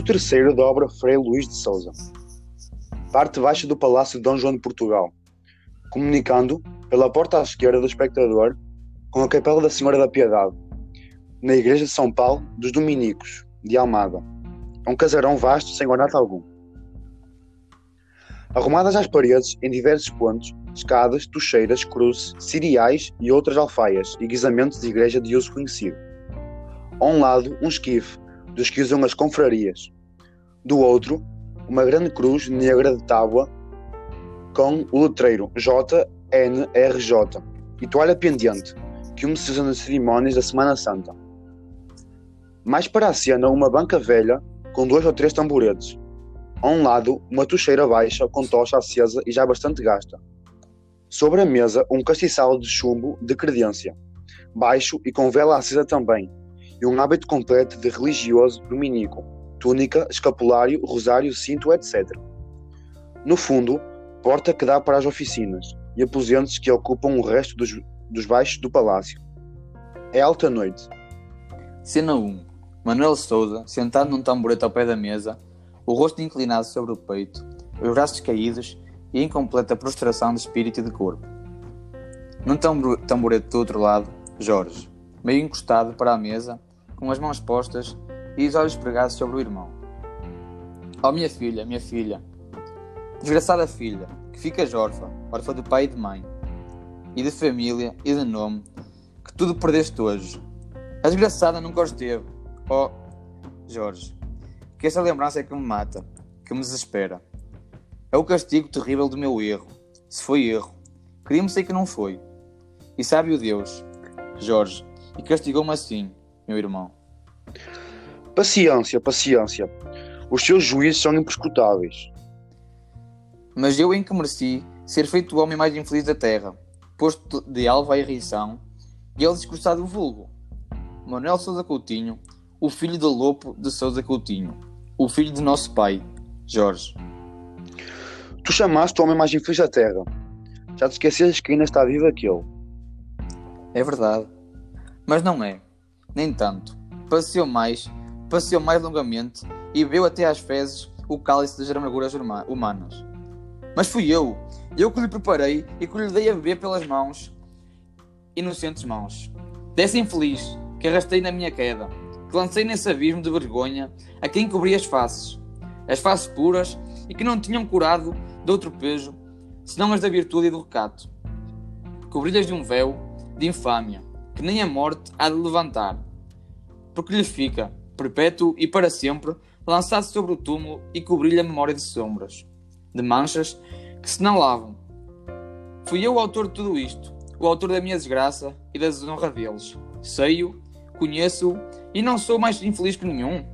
Ato terceiro da obra Frei Luís de Souza. Parte baixa do Palácio de Dom João de Portugal, comunicando pela porta à esquerda do espectador com a Capela da Senhora da Piedade, na Igreja de São Paulo dos Dominicos, de Almada. É um casarão vasto sem ornato algum. Arrumadas às paredes, em diversos pontos, escadas, tocheiras, cruzes, cereais e outras alfaias e guisamentos de igreja de uso conhecido. A um lado, um esquife, dos que usam as confrarias. Do outro, uma grande cruz negra de tábua com o letreiro JNRJ e toalha pendente, que um se usa nas cerimónias da Semana Santa. Mais para a cena, uma banca velha com dois ou três tamboretes. A um lado, uma tocheira baixa com tocha acesa e já bastante gasta. Sobre a mesa, um castiçal de chumbo de credência, baixo e com vela acesa também, e um hábito completo de religioso dominico, túnica, escapulário, rosário, cinto, etc. No fundo, porta que dá para as oficinas e aposentos que ocupam o resto dos, dos baixos do palácio. É alta noite. Cena 1. Manuel Souza, sentado num tamborete ao pé da mesa, o rosto inclinado sobre o peito, os braços caídos e em completa prostração de espírito e de corpo. Num tamborete do outro lado, Jorge, meio encostado para a mesa, com as mãos postas e os olhos pregados sobre o irmão. Oh, minha filha, minha filha, desgraçada filha, que ficas órfã, órfã de pai e de mãe, e de família e de nome, que tudo perdeste hoje. A desgraçada nunca os teve. Oh, Jorge, que essa lembrança é que me mata, que me desespera. É o castigo terrível do meu erro. Se foi erro, queria-me sei que não foi. E sabe o Deus, Jorge, e castigou-me assim, meu irmão. Paciência, paciência. Os seus juízes são imprescrutáveis. Mas eu em que mereci ser feito o homem mais infeliz da terra, posto de alva à irrição, e ele discursado o vulgo. Manuel Sousa Coutinho, o filho de Lopo de Sousa Coutinho, o filho de nosso pai, Jorge. Tu chamaste o homem mais infeliz da terra. Já te esqueces que ainda está vivo aquele. É verdade. Mas não é nem tanto. Passeou mais, passeou mais longamente e bebeu até às fezes o cálice das amarguras humanas. Mas fui eu, eu que lhe preparei e que lhe dei a beber pelas mãos, inocentes mãos. Dessa infeliz que arrastei na minha queda, que lancei nesse abismo de vergonha a quem cobri as faces, as faces puras e que não tinham curado de outro peso, senão as da virtude e do recato. Cobri-lhes de um véu de infâmia, que nem a morte há de levantar, porque lhe fica, perpétuo e para sempre, lançado sobre o túmulo e cobrir-lhe a memória de sombras, de manchas que se não lavam. Fui eu o autor de tudo isto, o autor da minha desgraça e da desonra deles. Sei-o, conheço-o e não sou mais infeliz que nenhum.